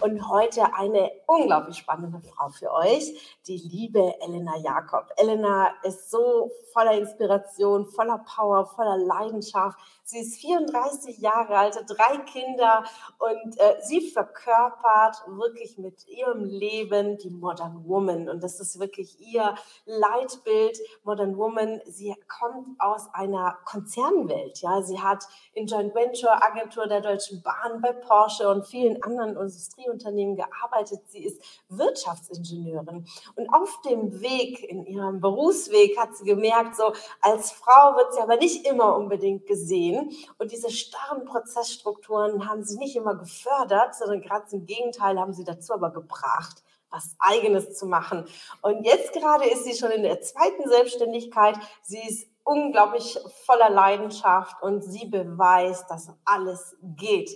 Und heute eine unglaublich spannende Frau für euch, die liebe Elena Jakob. Elena ist so voller Inspiration, voller Power, voller Leidenschaft. Sie ist 34 Jahre alt, drei Kinder und äh, sie verkörpert wirklich mit ihrem Leben die Modern Woman. Und das ist wirklich ihr Leitbild, Modern Woman. Sie kommt aus einer Konzernwelt. Ja, sie hat in Joint Venture Agentur der Deutschen Bahn bei Porsche und vielen anderen Industrieunternehmen gearbeitet. Sie ist Wirtschaftsingenieurin. Und auf dem Weg, in ihrem Berufsweg, hat sie gemerkt, so als Frau wird sie aber nicht immer unbedingt gesehen. Und diese starren Prozessstrukturen haben sie nicht immer gefördert, sondern gerade im Gegenteil haben sie dazu aber gebracht, was Eigenes zu machen. Und jetzt gerade ist sie schon in der zweiten Selbstständigkeit. Sie ist unglaublich voller Leidenschaft und sie beweist, dass alles geht.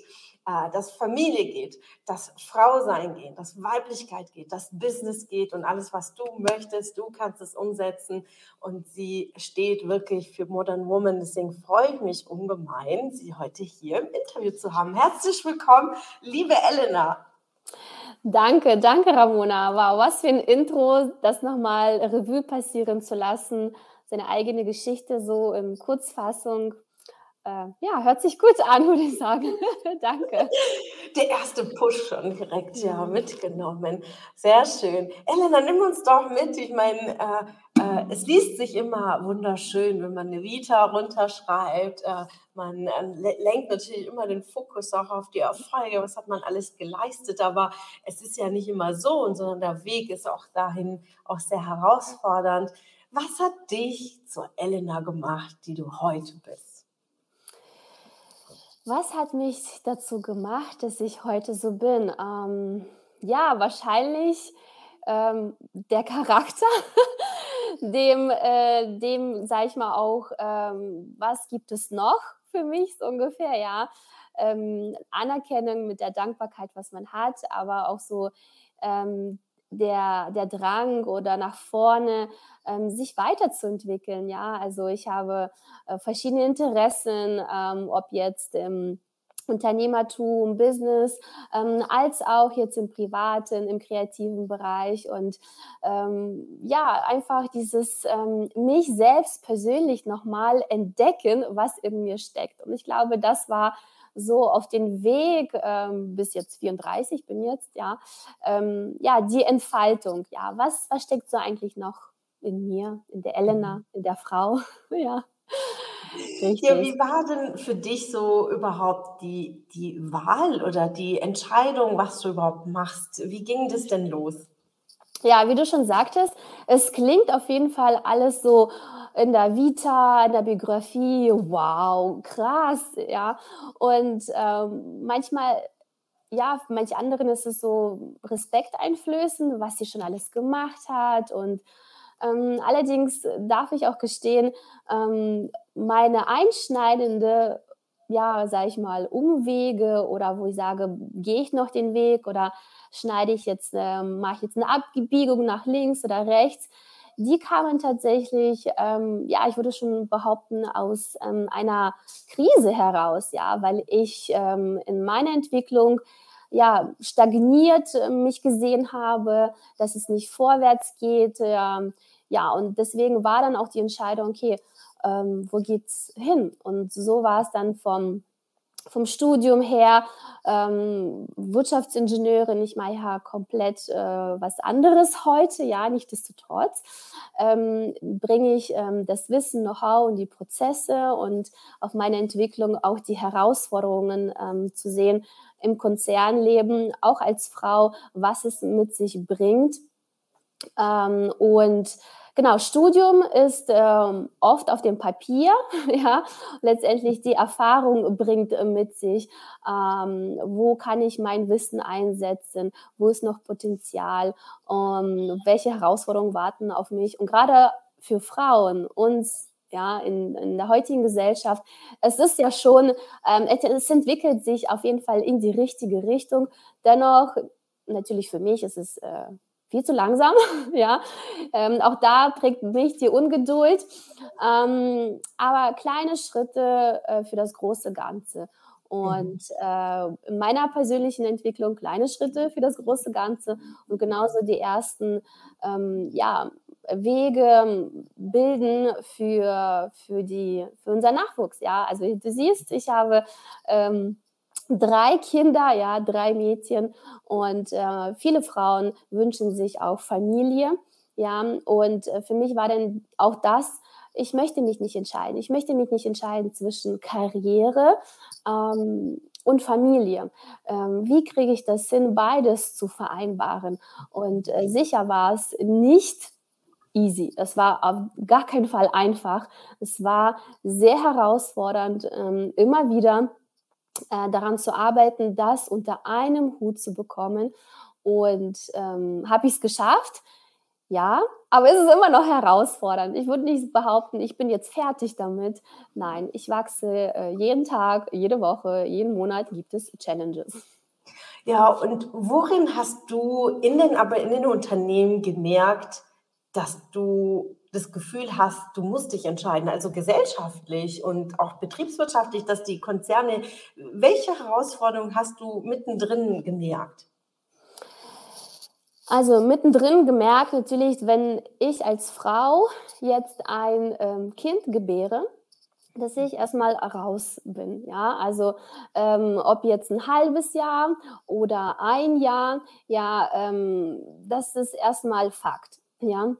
Äh, dass Familie geht, dass Frausein geht, dass Weiblichkeit geht, dass Business geht und alles, was du möchtest, du kannst es umsetzen. Und sie steht wirklich für Modern Woman. Deswegen freue ich mich ungemein, sie heute hier im Interview zu haben. Herzlich willkommen, liebe Elena. Danke, danke Ramona. Wow, was für ein Intro, das nochmal Revue passieren zu lassen, seine eigene Geschichte so in Kurzfassung äh, ja, hört sich gut an, würde ich sagen. Danke. Der erste Push schon direkt ja mhm. mitgenommen. Sehr schön. Elena, nimm uns doch mit. Ich meine, äh, äh, es liest sich immer wunderschön, wenn man eine Vita runterschreibt. Äh, man äh, lenkt natürlich immer den Fokus auch auf die Erfolge. Was hat man alles geleistet? Aber es ist ja nicht immer so, sondern der Weg ist auch dahin auch sehr herausfordernd. Was hat dich zur Elena gemacht, die du heute bist? Was hat mich dazu gemacht, dass ich heute so bin? Ähm, ja, wahrscheinlich ähm, der Charakter, dem, äh, dem sage ich mal auch, ähm, was gibt es noch für mich so ungefähr, ja. Ähm, Anerkennung mit der Dankbarkeit, was man hat, aber auch so ähm, der, der Drang oder nach vorne, ähm, sich weiterzuentwickeln. Ja, also ich habe äh, verschiedene Interessen, ähm, ob jetzt im Unternehmertum, Business, ähm, als auch jetzt im privaten, im kreativen Bereich und ähm, ja, einfach dieses ähm, mich selbst persönlich nochmal entdecken, was in mir steckt. Und ich glaube, das war so auf den Weg ähm, bis jetzt 34 bin jetzt, ja, ähm, ja, die Entfaltung, ja, was, was steckt so eigentlich noch in mir, in der Elena, mhm. in der Frau, ja. Richtig. Ja, wie war denn für dich so überhaupt die, die Wahl oder die Entscheidung, was du überhaupt machst? Wie ging das denn los? Ja, wie du schon sagtest, es klingt auf jeden Fall alles so in der Vita, in der Biografie, wow, krass, ja. Und ähm, manchmal, ja, für manche anderen ist es so Respekt einflößen, was sie schon alles gemacht hat. Und ähm, allerdings darf ich auch gestehen, ähm, meine einschneidende ja, sag ich mal, Umwege oder wo ich sage, gehe ich noch den Weg oder schneide ich jetzt, äh, mache ich jetzt eine Abbiegung nach links oder rechts, die kamen tatsächlich, ähm, ja, ich würde schon behaupten, aus ähm, einer Krise heraus, ja, weil ich ähm, in meiner Entwicklung ja stagniert äh, mich gesehen habe, dass es nicht vorwärts geht, äh, ja, und deswegen war dann auch die Entscheidung, okay, ähm, wo geht's hin? Und so war es dann vom vom Studium her ähm, Wirtschaftsingenieurin, ich mache ja komplett äh, was anderes heute, ja, nichtsdestotrotz ähm, bringe ich ähm, das Wissen, Know-how und die Prozesse und auf meine Entwicklung auch die Herausforderungen ähm, zu sehen im Konzernleben, auch als Frau, was es mit sich bringt. Ähm, und Genau, Studium ist ähm, oft auf dem Papier, ja. Letztendlich die Erfahrung bringt äh, mit sich, ähm, wo kann ich mein Wissen einsetzen, wo ist noch Potenzial, ähm, welche Herausforderungen warten auf mich. Und gerade für Frauen, uns ja, in, in der heutigen Gesellschaft. Es ist ja schon, ähm, es entwickelt sich auf jeden Fall in die richtige Richtung. Dennoch, natürlich für mich ist es äh, viel zu langsam. ja, ähm, auch da prägt mich die Ungeduld. Ähm, aber kleine Schritte äh, für das große Ganze. Und mhm. äh, in meiner persönlichen Entwicklung kleine Schritte für das große Ganze und genauso die ersten ähm, ja, Wege bilden für, für, die, für unser Nachwuchs. Ja, also du siehst, ich habe ähm, drei Kinder, ja, drei Mädchen und äh, viele Frauen wünschen sich auch Familie. Ja, und äh, für mich war dann auch das, ich möchte mich nicht entscheiden. Ich möchte mich nicht entscheiden zwischen Karriere ähm, und Familie. Ähm, wie kriege ich das hin, beides zu vereinbaren? Und äh, sicher war es nicht easy. Es war auf gar keinen Fall einfach. Es war sehr herausfordernd, ähm, immer wieder äh, daran zu arbeiten, das unter einem Hut zu bekommen. Und ähm, habe ich es geschafft? Ja, aber es ist immer noch herausfordernd. Ich würde nicht behaupten, ich bin jetzt fertig damit. Nein, ich wachse äh, jeden Tag, jede Woche, jeden Monat gibt es Challenges. Ja, und worin hast du in den, aber in den Unternehmen gemerkt, dass du das Gefühl hast, du musst dich entscheiden, also gesellschaftlich und auch betriebswirtschaftlich, dass die Konzerne, welche Herausforderungen hast du mittendrin gemerkt? Also mittendrin gemerkt natürlich, wenn ich als Frau jetzt ein ähm, Kind gebäre, dass ich erstmal raus bin. Ja, also ähm, ob jetzt ein halbes Jahr oder ein Jahr, ja, ähm, das ist erstmal Fakt. Ja,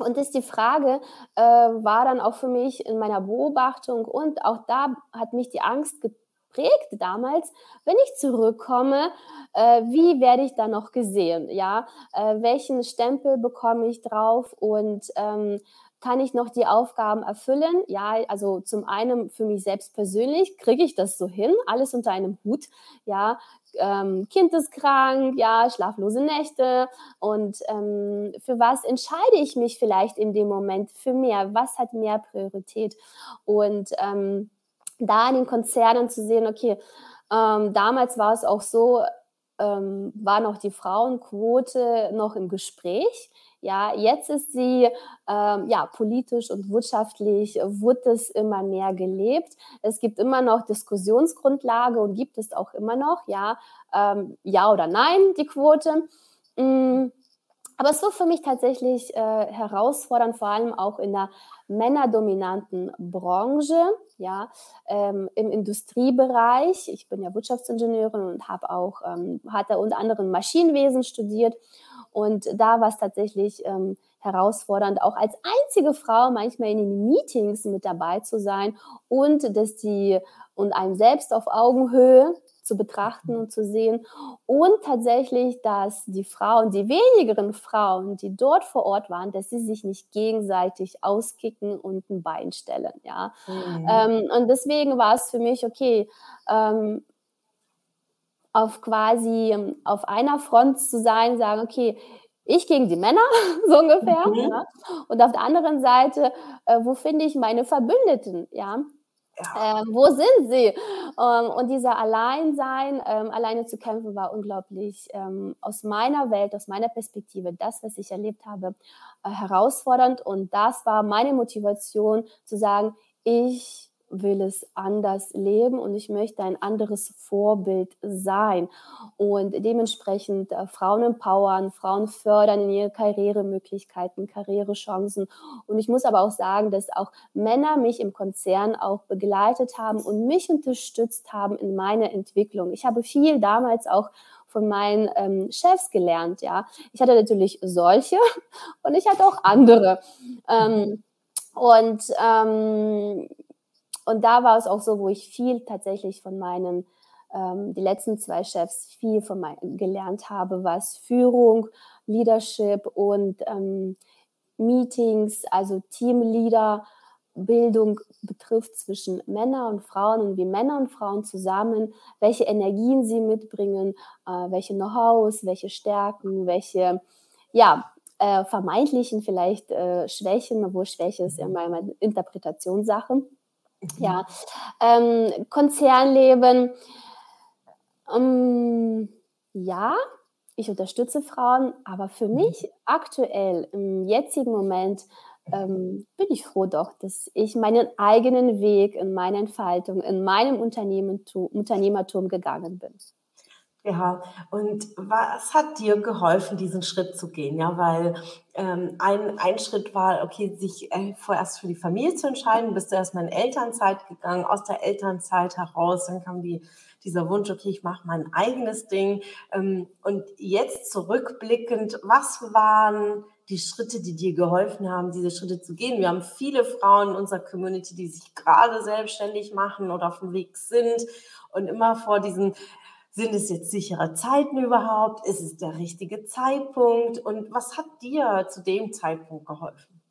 und ist die Frage, äh, war dann auch für mich in meiner Beobachtung und auch da hat mich die Angst geprägt damals, wenn ich zurückkomme, äh, wie werde ich da noch gesehen? Ja, äh, welchen Stempel bekomme ich drauf und ähm, kann ich noch die Aufgaben erfüllen? Ja, also zum einen für mich selbst persönlich kriege ich das so hin, alles unter einem Hut. Ja, ähm, Kind ist krank, ja, schlaflose Nächte und ähm, für was entscheide ich mich vielleicht in dem Moment für mehr? Was hat mehr Priorität? Und ähm, da in den Konzernen zu sehen, okay, ähm, damals war es auch so, ähm, war noch die Frauenquote noch im Gespräch. Ja, jetzt ist sie ähm, ja politisch und wirtschaftlich wird es immer mehr gelebt. Es gibt immer noch Diskussionsgrundlage und gibt es auch immer noch, ja, ähm, ja oder nein, die Quote. Mhm. Aber es wird für mich tatsächlich äh, herausfordernd, vor allem auch in der männerdominanten Branche, ja, ähm, im Industriebereich. Ich bin ja Wirtschaftsingenieurin und habe auch, ähm, hatte unter anderem Maschinenwesen studiert. Und da war es tatsächlich ähm, herausfordernd, auch als einzige Frau manchmal in den Meetings mit dabei zu sein und dass die und einem selbst auf Augenhöhe zu betrachten und zu sehen. Und tatsächlich, dass die Frauen, die wenigeren Frauen, die dort vor Ort waren, dass sie sich nicht gegenseitig auskicken und ein Bein stellen. Ja? Mhm. Ähm, und deswegen war es für mich, okay, ähm, auf quasi ähm, auf einer Front zu sein, sagen, okay, ich gegen die Männer, so ungefähr. Mhm. Ja? Und auf der anderen Seite, äh, wo finde ich meine Verbündeten? Ja, ja. Ähm, wo sind sie? Ähm, und dieser Alleinsein, ähm, alleine zu kämpfen, war unglaublich ähm, aus meiner Welt, aus meiner Perspektive, das, was ich erlebt habe, äh, herausfordernd. Und das war meine Motivation zu sagen, ich will es anders leben und ich möchte ein anderes Vorbild sein und dementsprechend äh, Frauen empowern, Frauen fördern in ihre Karrieremöglichkeiten, Karrierechancen. Und ich muss aber auch sagen, dass auch Männer mich im Konzern auch begleitet haben und mich unterstützt haben in meiner Entwicklung. Ich habe viel damals auch von meinen ähm, Chefs gelernt, ja. Ich hatte natürlich solche und ich hatte auch andere. Ähm, und ähm, und da war es auch so, wo ich viel tatsächlich von meinen, ähm, die letzten zwei Chefs viel von mein, gelernt habe, was Führung, Leadership und ähm, Meetings, also Teamleader, Bildung betrifft zwischen Männern und Frauen und wie Männer und Frauen zusammen, welche Energien sie mitbringen, äh, welche Know-hows, welche Stärken, welche ja, äh, vermeintlichen vielleicht äh, Schwächen, wo Schwäche ist immer eine Interpretationssache. Mhm. Ja, ähm, Konzernleben, ähm, ja, ich unterstütze Frauen, aber für mhm. mich aktuell im jetzigen Moment ähm, bin ich froh doch, dass ich meinen eigenen Weg in meiner Entfaltung, in meinem Unternehmertum gegangen bin. Ja, und was hat dir geholfen, diesen Schritt zu gehen? Ja, weil ähm, ein, ein Schritt war, okay, sich äh, vorerst für die Familie zu entscheiden, bist du erstmal in Elternzeit gegangen, aus der Elternzeit heraus, dann kam die, dieser Wunsch, okay, ich mache mein eigenes Ding. Ähm, und jetzt zurückblickend, was waren die Schritte, die dir geholfen haben, diese Schritte zu gehen? Wir haben viele Frauen in unserer Community, die sich gerade selbstständig machen oder auf dem Weg sind und immer vor diesen sind es jetzt sichere Zeiten überhaupt? Ist es der richtige Zeitpunkt? Und was hat dir zu dem Zeitpunkt geholfen?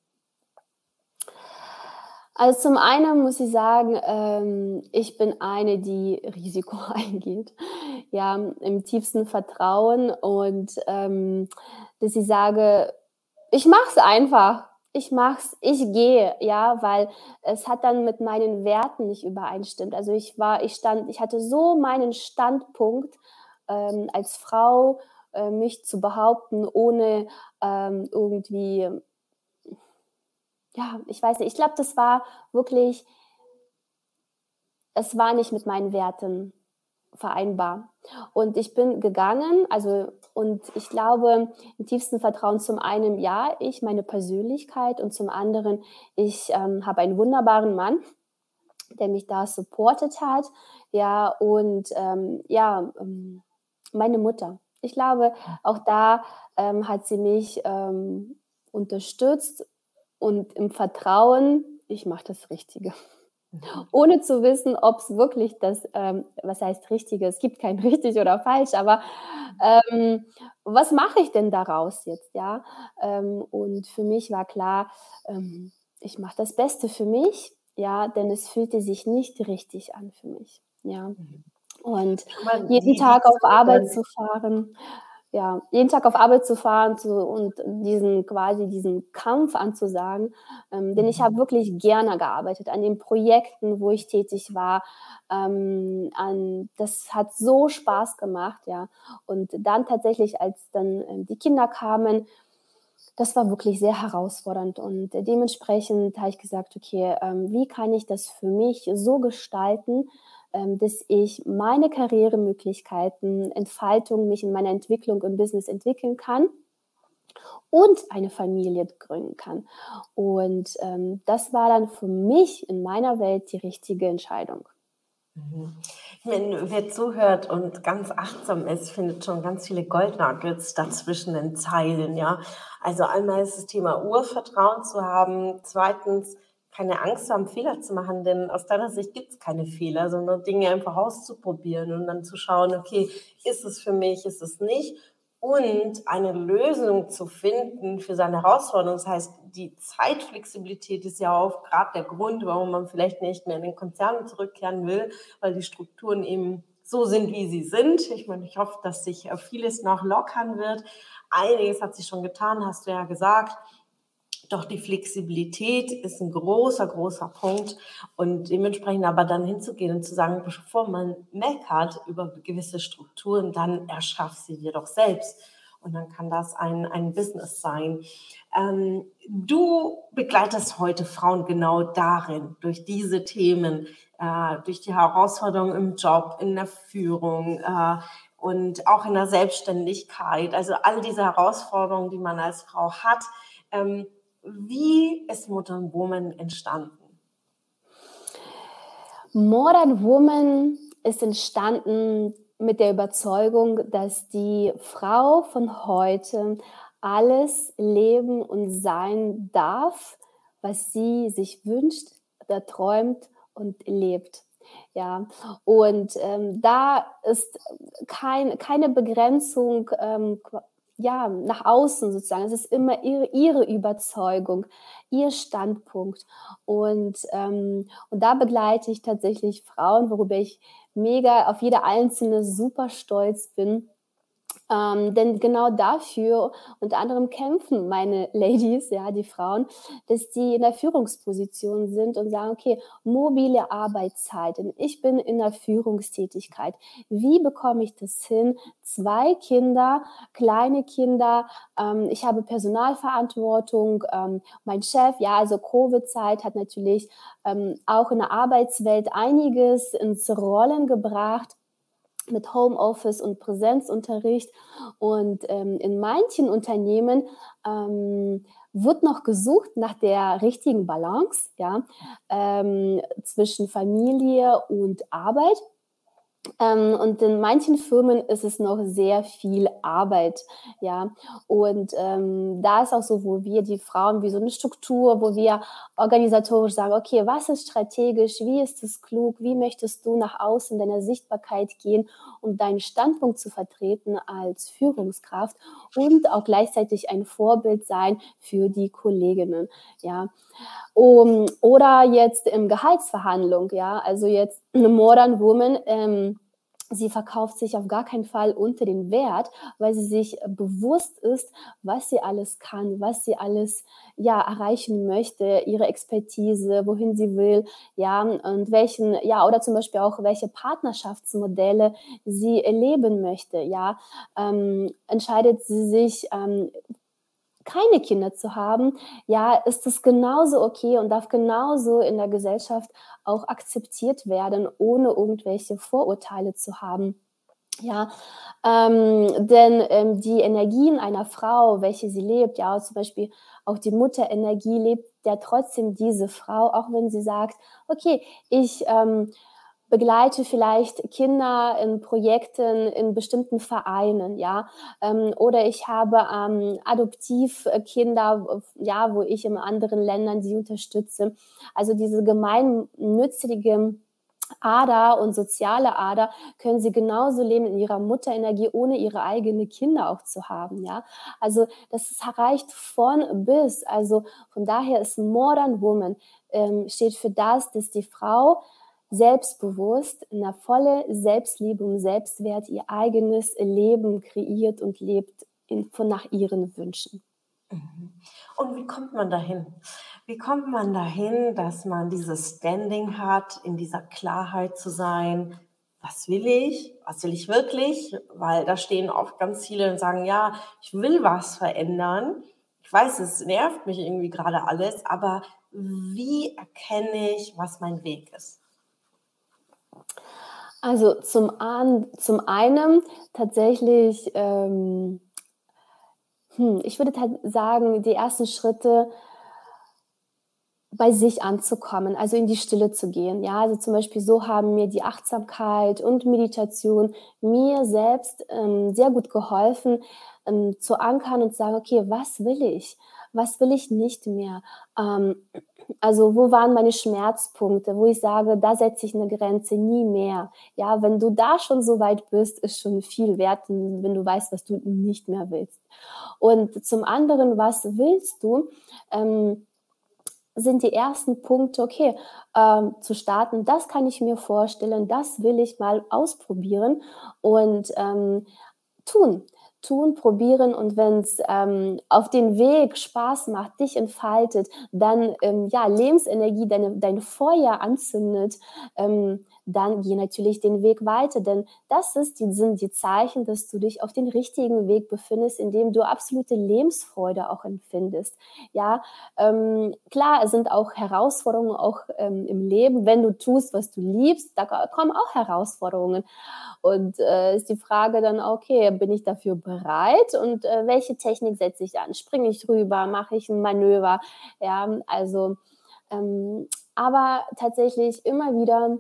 Also zum einen muss ich sagen, ähm, ich bin eine, die Risiko eingeht, ja, im tiefsten Vertrauen und ähm, dass ich sage, ich mache es einfach ich mach's, ich gehe, ja, weil es hat dann mit meinen Werten nicht übereinstimmt. Also ich war, ich stand, ich hatte so meinen Standpunkt ähm, als Frau, äh, mich zu behaupten, ohne ähm, irgendwie, ja, ich weiß nicht, ich glaube, das war wirklich, es war nicht mit meinen Werten vereinbar. Und ich bin gegangen, also und ich glaube im tiefsten Vertrauen zum einen, ja, ich, meine Persönlichkeit und zum anderen, ich ähm, habe einen wunderbaren Mann, der mich da supportet hat, ja, und ähm, ja, ähm, meine Mutter. Ich glaube, auch da ähm, hat sie mich ähm, unterstützt und im Vertrauen, ich mache das Richtige ohne zu wissen, ob es wirklich das, ähm, was heißt Richtige, es gibt kein richtig oder falsch, aber ähm, was mache ich denn daraus jetzt, ja? Ähm, und für mich war klar, ähm, ich mache das Beste für mich, ja, denn es fühlte sich nicht richtig an für mich, ja. Mhm. Und jeden Tag auf Arbeit zu fahren, ja, jeden Tag auf Arbeit zu fahren zu, und diesen quasi diesen Kampf anzusagen. Ähm, denn ich habe mhm. wirklich gerne gearbeitet an den Projekten, wo ich tätig war. Ähm, an, das hat so Spaß gemacht, ja. Und dann tatsächlich, als dann ähm, die Kinder kamen, das war wirklich sehr herausfordernd und dementsprechend habe ich gesagt, okay, ähm, wie kann ich das für mich so gestalten, dass ich meine Karrieremöglichkeiten, Entfaltung, mich in meiner Entwicklung im Business entwickeln kann und eine Familie gründen kann. Und ähm, das war dann für mich in meiner Welt die richtige Entscheidung. Mhm. Ich meine, wer zuhört und ganz achtsam ist, findet schon ganz viele Goldnuggets dazwischen den Zeilen, ja. Also einmal ist das Thema Urvertrauen zu haben, zweitens keine Angst haben, Fehler zu machen, denn aus deiner Sicht gibt es keine Fehler, sondern Dinge einfach auszuprobieren und dann zu schauen, okay, ist es für mich, ist es nicht? Und eine Lösung zu finden für seine Herausforderung. Das heißt, die Zeitflexibilität ist ja auch gerade der Grund, warum man vielleicht nicht mehr in den Konzern zurückkehren will, weil die Strukturen eben so sind, wie sie sind. Ich meine, ich hoffe, dass sich vieles noch lockern wird. Einiges hat sich schon getan, hast du ja gesagt. Doch die Flexibilität ist ein großer, großer Punkt und dementsprechend aber dann hinzugehen und zu sagen, bevor man meckert über gewisse Strukturen, dann erschaff sie dir doch selbst. Und dann kann das ein, ein Business sein. Ähm, du begleitest heute Frauen genau darin, durch diese Themen, äh, durch die Herausforderungen im Job, in der Führung, äh, und auch in der Selbstständigkeit, also all diese Herausforderungen, die man als Frau hat, ähm, wie ist Modern Woman entstanden? Modern Woman ist entstanden mit der Überzeugung, dass die Frau von heute alles leben und sein darf, was sie sich wünscht, erträumt und lebt. Ja, und ähm, da ist kein, keine Begrenzung ähm, ja, nach außen sozusagen. Es ist immer ihre, ihre Überzeugung, ihr Standpunkt. Und, ähm, und da begleite ich tatsächlich Frauen, worüber ich mega auf jede einzelne super stolz bin, Ähm, denn genau dafür unter anderem kämpfen meine Ladies, ja, die Frauen, dass die in der Führungsposition sind und sagen, okay, mobile Arbeitszeiten, ich bin in der Führungstätigkeit. Wie bekomme ich das hin? Zwei Kinder, kleine Kinder, ähm, ich habe Personalverantwortung, ähm, mein Chef, ja, also Covid-Zeit hat natürlich ähm, auch in der Arbeitswelt einiges ins Rollen gebracht mit Homeoffice und Präsenzunterricht. Und ähm, in manchen Unternehmen ähm, wird noch gesucht nach der richtigen Balance ja, ähm, zwischen Familie und Arbeit. Ähm, und in manchen Firmen ist es noch sehr viel Arbeit, ja. Und ähm, da ist auch so, wo wir die Frauen wie so eine Struktur, wo wir organisatorisch sagen, okay, was ist strategisch, wie ist es klug, wie möchtest du nach außen deiner Sichtbarkeit gehen, um deinen Standpunkt zu vertreten als Führungskraft und auch gleichzeitig ein Vorbild sein für die Kolleginnen, ja. Um, oder jetzt im Gehaltsverhandlung, ja, also jetzt eine Modern Woman, ähm, sie verkauft sich auf gar keinen Fall unter den Wert, weil sie sich bewusst ist, was sie alles kann, was sie alles ja erreichen möchte, ihre Expertise, wohin sie will, ja und welchen ja oder zum Beispiel auch welche Partnerschaftsmodelle sie erleben möchte, ja. Ähm, entscheidet sie sich ähm, keine Kinder zu haben, ja, ist es genauso okay und darf genauso in der Gesellschaft auch akzeptiert werden, ohne irgendwelche Vorurteile zu haben. Ja, ähm, denn ähm, die Energien einer Frau, welche sie lebt, ja, zum Beispiel auch die Mutterenergie lebt ja trotzdem diese Frau, auch wenn sie sagt, okay, ich ähm, begleite vielleicht Kinder in Projekten in bestimmten Vereinen, ja, ähm, oder ich habe ähm, Adoptivkinder, ja, wo ich in anderen Ländern sie unterstütze. Also diese gemeinnützige Ader und soziale Ader können sie genauso leben in ihrer Mutterenergie, ohne ihre eigenen Kinder auch zu haben, ja. Also das ist erreicht von bis. Also von daher ist Modern Woman ähm, steht für das, dass die Frau selbstbewusst, in der volle Selbstliebe und Selbstwert ihr eigenes Leben kreiert und lebt in, von nach ihren Wünschen. Mhm. Und wie kommt man dahin? Wie kommt man dahin, dass man dieses Standing hat, in dieser Klarheit zu sein? Was will ich? Was will ich wirklich? Weil da stehen oft ganz viele und sagen, ja, ich will was verändern. Ich weiß, es nervt mich irgendwie gerade alles, aber wie erkenne ich, was mein Weg ist? Also zum, an, zum einen tatsächlich, ähm, hm, ich würde sagen, die ersten Schritte bei sich anzukommen, also in die Stille zu gehen. Ja, also zum Beispiel so haben mir die Achtsamkeit und Meditation mir selbst ähm, sehr gut geholfen, ähm, zu ankern und zu sagen, okay, was will ich? Was will ich nicht mehr? Ähm, also wo waren meine Schmerzpunkte, wo ich sage, da setze ich eine Grenze, nie mehr. Ja, wenn du da schon so weit bist, ist schon viel wert, wenn du weißt, was du nicht mehr willst. Und zum anderen, was willst du? Ähm, sind die ersten Punkte, okay, ähm, zu starten, das kann ich mir vorstellen, das will ich mal ausprobieren und ähm, tun tun, probieren und wenn es ähm, auf den Weg Spaß macht, dich entfaltet, dann ähm, ja Lebensenergie, deine, dein Feuer anzündet, ähm, dann geh natürlich den Weg weiter, denn das ist die, sind die Zeichen, dass du dich auf den richtigen Weg befindest, in dem du absolute Lebensfreude auch empfindest. Ja, ähm, klar, es sind auch Herausforderungen auch ähm, im Leben, wenn du tust, was du liebst, da kommen auch Herausforderungen. Und äh, ist die Frage dann, okay, bin ich dafür bereit und äh, welche Technik setze ich an? Springe ich rüber? Mache ich ein Manöver? Ja, also, ähm, aber tatsächlich immer wieder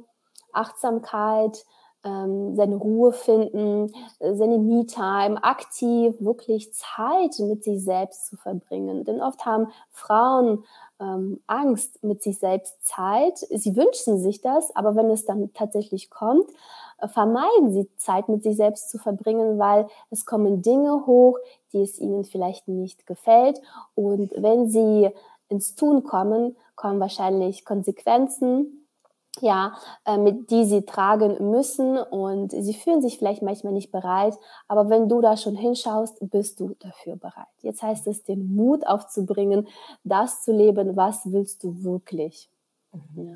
Achtsamkeit, ähm, seine Ruhe finden, äh, seine Me-Time, aktiv wirklich Zeit mit sich selbst zu verbringen. Denn oft haben Frauen ähm, Angst mit sich selbst Zeit. Sie wünschen sich das, aber wenn es dann tatsächlich kommt, vermeiden sie Zeit mit sich selbst zu verbringen, weil es kommen Dinge hoch, die es ihnen vielleicht nicht gefällt. Und wenn sie ins Tun kommen, kommen wahrscheinlich Konsequenzen, ja, äh, mit die sie tragen müssen und sie fühlen sich vielleicht manchmal nicht bereit, aber wenn du da schon hinschaust, bist du dafür bereit. Jetzt heißt es, den Mut aufzubringen, das zu leben, was willst du wirklich. Mhm. Ja.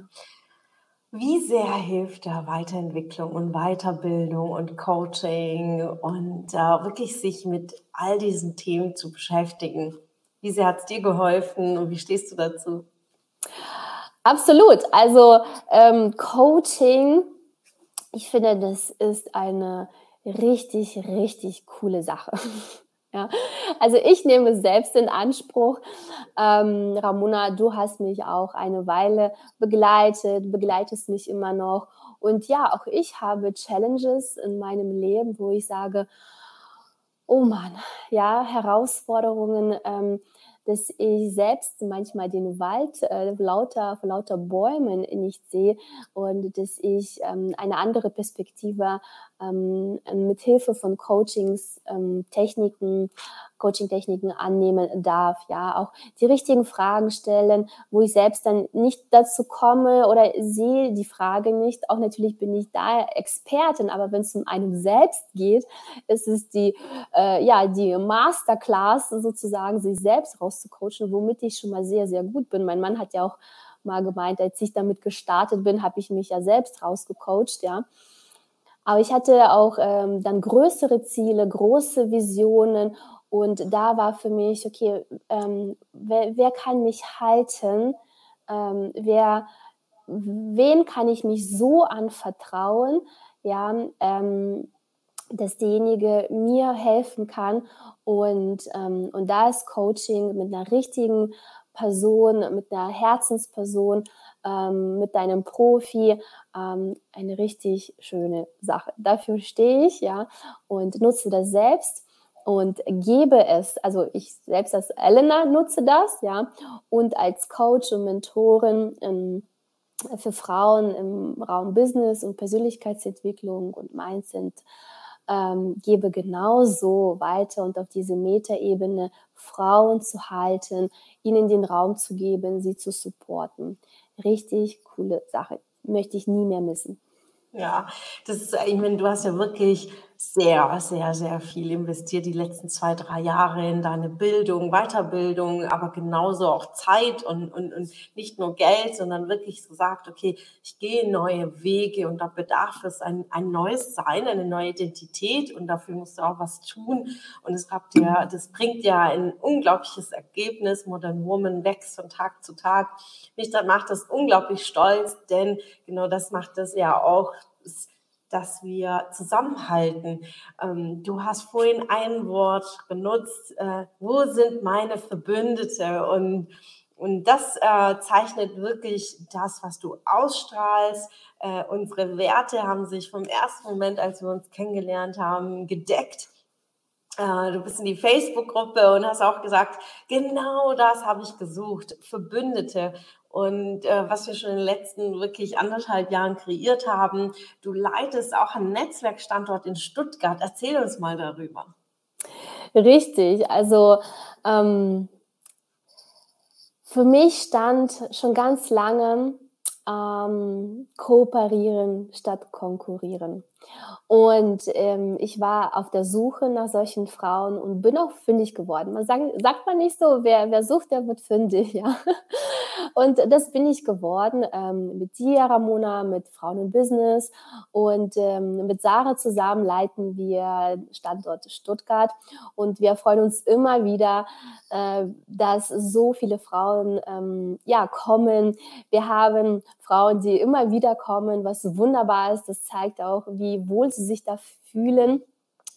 Wie sehr hilft da Weiterentwicklung und Weiterbildung und Coaching und äh, wirklich sich mit all diesen Themen zu beschäftigen? Wie sehr hat es dir geholfen und wie stehst du dazu? Absolut. Also ähm, Coaching, ich finde, das ist eine richtig, richtig coole Sache. Ja, also ich nehme selbst in Anspruch. Ähm, Ramona, du hast mich auch eine Weile begleitet, begleitest mich immer noch. Und ja, auch ich habe Challenges in meinem Leben, wo ich sage, oh Mann, ja, Herausforderungen, ähm, dass ich selbst manchmal den Wald äh, lauter, lauter Bäumen nicht sehe und dass ich ähm, eine andere Perspektive ähm, mit Hilfe von Coachings, ähm, Techniken, Coaching-Techniken annehmen darf, ja, auch die richtigen Fragen stellen, wo ich selbst dann nicht dazu komme oder sehe die Frage nicht. Auch natürlich bin ich da Expertin, aber wenn es um einen selbst geht, ist es die, äh, ja, die Masterclass sozusagen, sich selbst rauszucoachen, womit ich schon mal sehr, sehr gut bin. Mein Mann hat ja auch mal gemeint, als ich damit gestartet bin, habe ich mich ja selbst rausgecoacht, ja. Aber ich hatte auch ähm, dann größere Ziele, große Visionen und da war für mich, okay, ähm, wer, wer, kann mich halten? Ähm, wer, wen kann ich mich so anvertrauen, ja, ähm, dass derjenige mir helfen kann. Und, ähm, und da ist Coaching mit einer richtigen Person, mit einer Herzensperson, ähm, mit deinem Profi ähm, eine richtig schöne Sache. Dafür stehe ich, ja, und nutze das selbst und gebe es, also ich selbst als Elena nutze das, ja, und als Coach und Mentorin ähm, für Frauen im Raum Business und Persönlichkeitsentwicklung und Mindset ähm, gebe genauso weiter und auf diese Metaebene Frauen zu halten, ihnen den Raum zu geben, sie zu supporten. Richtig coole Sache. Möchte ich nie mehr missen. Ja, das ist, ich meine, du hast ja wirklich sehr, sehr, sehr viel investiert die letzten zwei, drei Jahre in deine Bildung, Weiterbildung, aber genauso auch Zeit und, und, und nicht nur Geld, sondern wirklich gesagt, okay, ich gehe neue Wege und da bedarf es ein, ein neues Sein, eine neue Identität und dafür musst du auch was tun. Und es habt ja, das bringt ja ein unglaubliches Ergebnis. Modern Woman wächst von Tag zu Tag. Mich dann macht das unglaublich stolz, denn genau das macht das ja auch. Es, dass wir zusammenhalten. Ähm, du hast vorhin ein Wort benutzt, äh, wo sind meine Verbündete? Und, und das äh, zeichnet wirklich das, was du ausstrahlst. Äh, unsere Werte haben sich vom ersten Moment, als wir uns kennengelernt haben, gedeckt. Äh, du bist in die Facebook-Gruppe und hast auch gesagt, genau das habe ich gesucht, Verbündete. Und äh, was wir schon in den letzten wirklich anderthalb Jahren kreiert haben, du leitest auch einen Netzwerkstandort in Stuttgart. Erzähl uns mal darüber. Richtig, also ähm, für mich stand schon ganz lange ähm, kooperieren statt konkurrieren. Und ähm, ich war auf der Suche nach solchen Frauen und bin auch fündig geworden. Man sagt, sagt man nicht so, wer, wer sucht, der wird fündig, ja. Und das bin ich geworden ähm, mit dir, Ramona, mit Frauen im Business und ähm, mit Sarah zusammen leiten wir Standort Stuttgart und wir freuen uns immer wieder, äh, dass so viele Frauen ähm, ja kommen. Wir haben Frauen, die immer wieder kommen, was wunderbar ist. Das zeigt auch, wie wohl sie sich da fühlen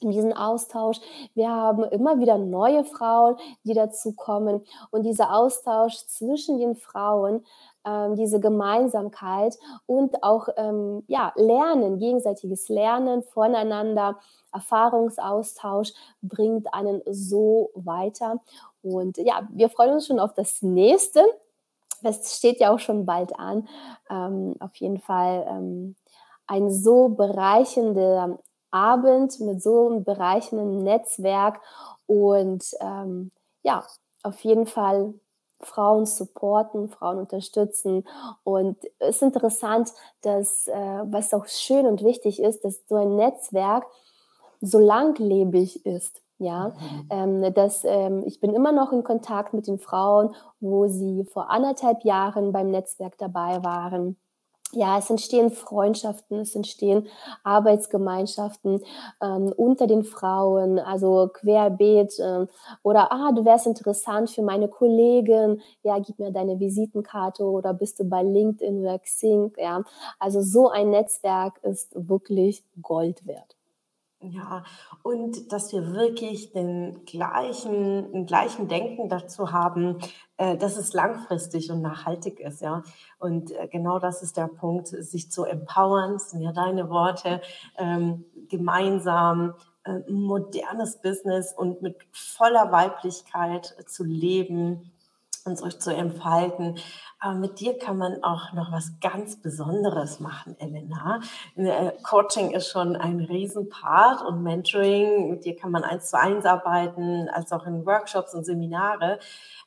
in diesem Austausch. Wir haben immer wieder neue Frauen, die dazu kommen. Und dieser Austausch zwischen den Frauen, ähm, diese Gemeinsamkeit und auch ähm, ja, Lernen, gegenseitiges Lernen voneinander, Erfahrungsaustausch bringt einen so weiter. Und ja, wir freuen uns schon auf das nächste. Das steht ja auch schon bald an. Ähm, auf jeden Fall ähm, ein so bereichender Abend mit so einem bereichenden Netzwerk und ähm, ja, auf jeden Fall Frauen supporten, Frauen unterstützen. Und es ist interessant, dass, äh, was auch schön und wichtig ist, dass so ein Netzwerk so langlebig ist. Ja, mhm. ähm, dass ähm, ich bin immer noch in Kontakt mit den Frauen, wo sie vor anderthalb Jahren beim Netzwerk dabei waren ja, es entstehen Freundschaften, es entstehen Arbeitsgemeinschaften ähm, unter den Frauen, also querbeet ähm, oder ah, du wärst interessant für meine Kollegin, ja, gib mir deine Visitenkarte oder bist du bei LinkedIn oder Xing, ja. Also so ein Netzwerk ist wirklich Gold wert. Ja, und dass wir wirklich den gleichen, den gleichen Denken dazu haben, äh, dass es langfristig und nachhaltig ist, ja. Und äh, genau das ist der Punkt, sich zu empowern, sind ja deine Worte, ähm, gemeinsam äh, modernes Business und mit voller Weiblichkeit zu leben und sich zu entfalten. Aber mit dir kann man auch noch was ganz Besonderes machen, Elena. Äh, Coaching ist schon ein Riesenpart und Mentoring, mit dir kann man eins zu eins arbeiten, als auch in Workshops und Seminare.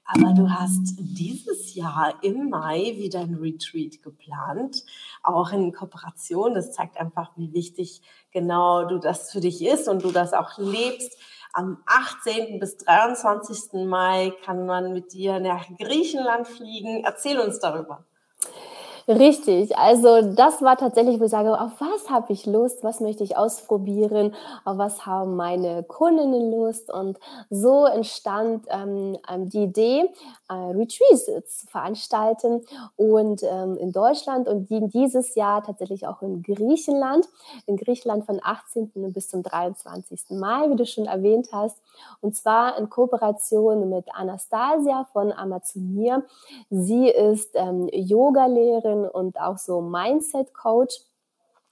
Aber du hast dieses Jahr im Mai wieder ein Retreat geplant, auch in Kooperation. Das zeigt einfach, wie wichtig genau du das für dich ist und du das auch lebst. Am 18. bis 23. Mai kann man mit dir nach Griechenland fliegen. Erzähl uns darüber. Richtig, also das war tatsächlich, wo ich sage, auf was habe ich Lust, was möchte ich ausprobieren, auf was haben meine Kundinnen Lust und so entstand ähm, ähm die Idee, äh, Retreats zu veranstalten und ähm, in Deutschland und die, dieses Jahr tatsächlich auch in Griechenland, in Griechenland von 18. bis zum 23. Mai, wie du schon erwähnt hast, und zwar in Kooperation mit Anastasia von Amazonia. Sie ist ähm, Yogalehrerin und auch so Mindset-Coach.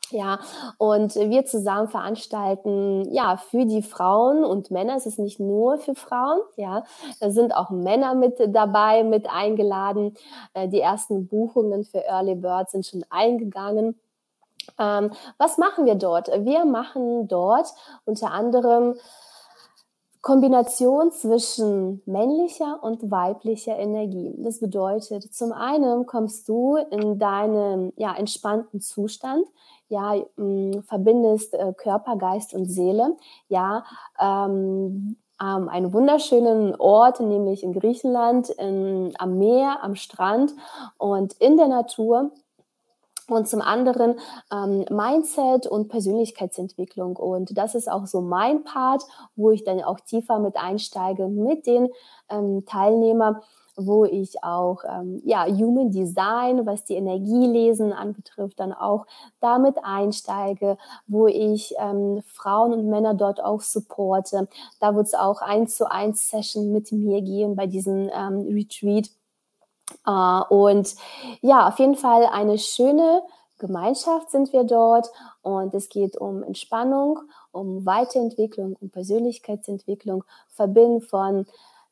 Ja, und wir zusammen veranstalten, ja, für die Frauen und Männer. Es ist nicht nur für Frauen, ja. Da sind auch Männer mit dabei, mit eingeladen. Äh, die ersten Buchungen für Early Bird sind schon eingegangen. Ähm, was machen wir dort? Wir machen dort unter anderem Kombination zwischen männlicher und weiblicher Energie. Das bedeutet, zum einen kommst du in deinen ja, entspannten Zustand, ja, mh, mm, verbindest äh, Körper, Geist und Seele, ja, ähm, ähm, einen wunderschönen Ort, nämlich in Griechenland, in, am Meer, am Strand und in der Natur und zum anderen ähm, Mindset und Persönlichkeitsentwicklung. Und das ist auch so mein Part, wo ich dann auch tiefer mit einsteige mit den ähm, Teilnehmern wo ich auch ähm, ja Human Design, was die Energielesen anbetrifft, dann auch damit einsteige, wo ich ähm, Frauen und Männer dort auch supporte. Da wird es auch eins zu eins Session mit mir gehen bei diesem ähm, Retreat und ja, auf jeden Fall eine schöne Gemeinschaft sind wir dort und es geht um Entspannung, um Weiterentwicklung, um Persönlichkeitsentwicklung, Verbinden von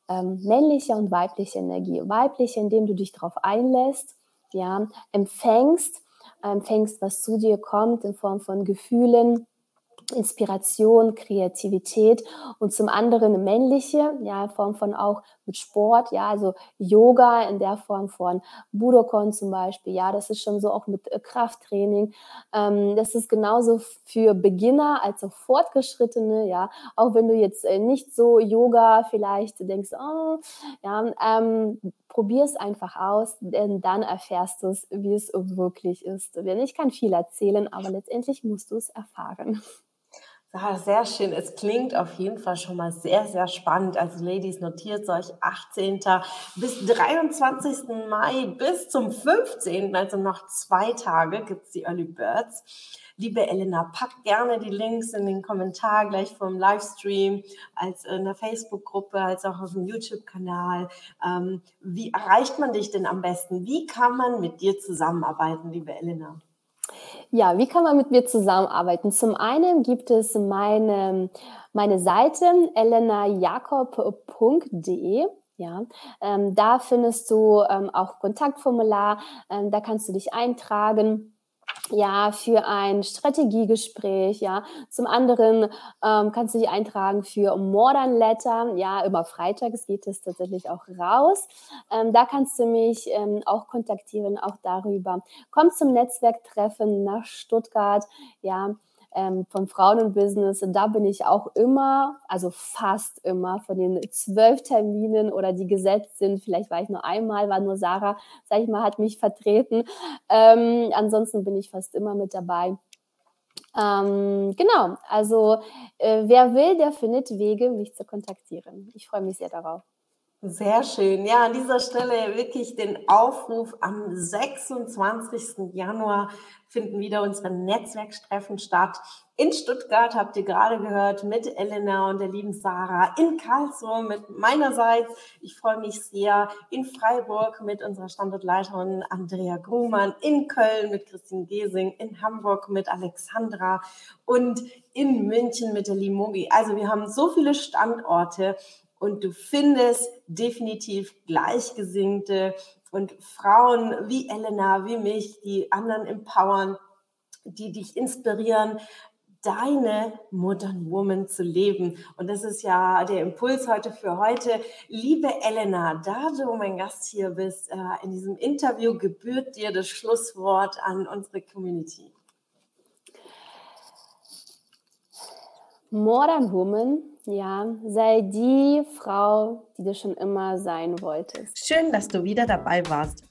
ähm, männlicher und weiblicher Energie. Weibliche, indem du dich darauf einlässt, ja, empfängst, empfängst, was zu dir kommt in Form von Gefühlen, Inspiration, Kreativität und zum anderen männliche, ja, in Form von auch mit Sport, ja, also Yoga in der Form von Budokon zum Beispiel, ja, das ist schon so auch mit äh, Krafttraining. Ähm, das ist genauso für Beginner als auch Fortgeschrittene, ja, auch wenn du jetzt äh, nicht so Yoga vielleicht denkst, oh, ja, ähm, probier es einfach aus, denn dann erfährst du es, wie es wirklich ist. Denn ich kann viel erzählen, aber letztendlich musst du es erfahren. Ja, sehr schön. Es klingt auf jeden Fall schon mal sehr, sehr spannend. Also Ladies, notiert euch 18. bis 23. Mai bis zum 15., also noch zwei Tage, gibt es die Early Birds. Liebe Elena, packt gerne die Links in den Kommentar gleich vom Livestream, als in der Facebook-Gruppe, als auch auf dem YouTube-Kanal. Ähm, wie erreicht man dich denn am besten? Wie kann man mit dir zusammenarbeiten, liebe Elena? Ja, wie kann man mit mir zusammenarbeiten? Zum einen gibt es meine, meine Seite elenajakob.de. Ja, ähm, da findest du ähm, auch Kontaktformular, ähm, da kannst du dich eintragen ja, für ein Strategiegespräch, ja. Zum anderen ähm, kannst du dich eintragen für Modern Letter, ja, immer freitags geht es tatsächlich auch raus. Ähm, da kannst du mich ähm, auch kontaktieren, auch darüber. Komm zum Netzwerktreffen nach Stuttgart, ja ähm, von Frauen und Business. Da bin ich auch immer, also fast immer von den zwölf Terminen oder die gesetzt sind. Vielleicht war ich nur einmal, war nur Sarah, sag ich mal, hat mich vertreten. Ähm, ansonsten bin ich fast immer mit dabei. Ähm, genau, also äh, wer will, der findet Wege, mich zu kontaktieren. Ich freue mich sehr darauf. Sehr schön. Ja, an dieser Stelle wirklich den Aufruf. Am 26. Januar finden wieder unsere Netzwerktreffen statt. In Stuttgart habt ihr gerade gehört mit Elena und der lieben Sarah. In Karlsruhe mit meinerseits. Ich freue mich sehr. In Freiburg mit unserer Standortleiterin Andrea Grumann. In Köln mit Christine Gesing. In Hamburg mit Alexandra. Und in München mit der Limogi. Also wir haben so viele Standorte und du findest definitiv Gleichgesinnte und Frauen wie Elena, wie mich, die anderen empowern, die dich inspirieren, deine Modern Woman zu leben. Und das ist ja der Impuls heute für heute. Liebe Elena, da du mein Gast hier bist, äh, in diesem Interview gebührt dir das Schlusswort an unsere Community. Modern Woman ja, sei die Frau, die du schon immer sein wolltest. Schön, dass du wieder dabei warst.